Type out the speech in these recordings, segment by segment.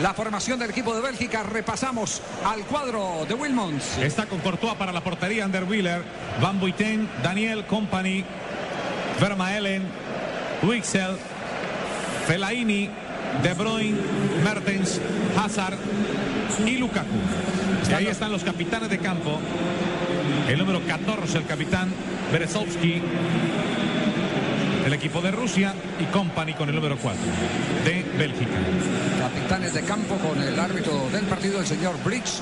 la formación del equipo de Bélgica. Repasamos al cuadro de Wilmonds. Está con Courtois para la portería, Wheeler, Van Buiten, Daniel Company, Vermaelen, Wixel, Fellaini, De Bruyne, Mertens, Hazard y Lukaku. Ahí están los capitanes de campo. El número 14, el capitán Berezovsky, el equipo de Rusia y Company con el número 4 de Bélgica. Capitanes de campo con el árbitro del partido, el señor Bridge,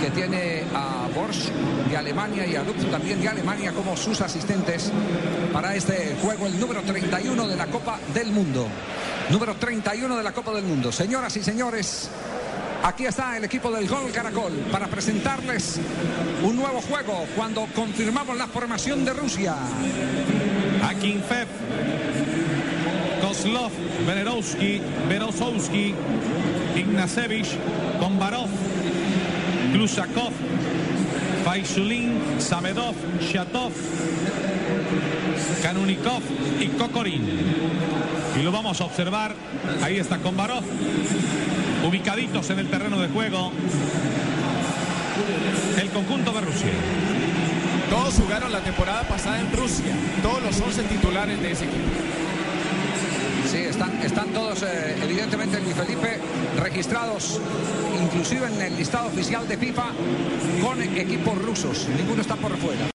que tiene a Borsch de Alemania y a Luft también de Alemania como sus asistentes para este juego, el número 31 de la Copa del Mundo. Número 31 de la Copa del Mundo. Señoras y señores, Aquí está el equipo del Gol Caracol para presentarles un nuevo juego cuando confirmamos la formación de Rusia. Akinfev, Kozlov, Venerovsky, Berosowski, Ignacevich, Kombarov, Glusakov, Faishulin, Samedov, Shatov, Kanunikov y Kokorin. Y lo vamos a observar. Ahí está Kombarov, ubicaditos en el terreno de juego. El conjunto de Rusia. Todos jugaron la temporada pasada en Rusia. Todos los 11 titulares de ese equipo. Sí, están, están todos, eh, evidentemente, Luis Felipe, registrados, inclusive en el listado oficial de FIFA, con equipos rusos. Ninguno está por fuera.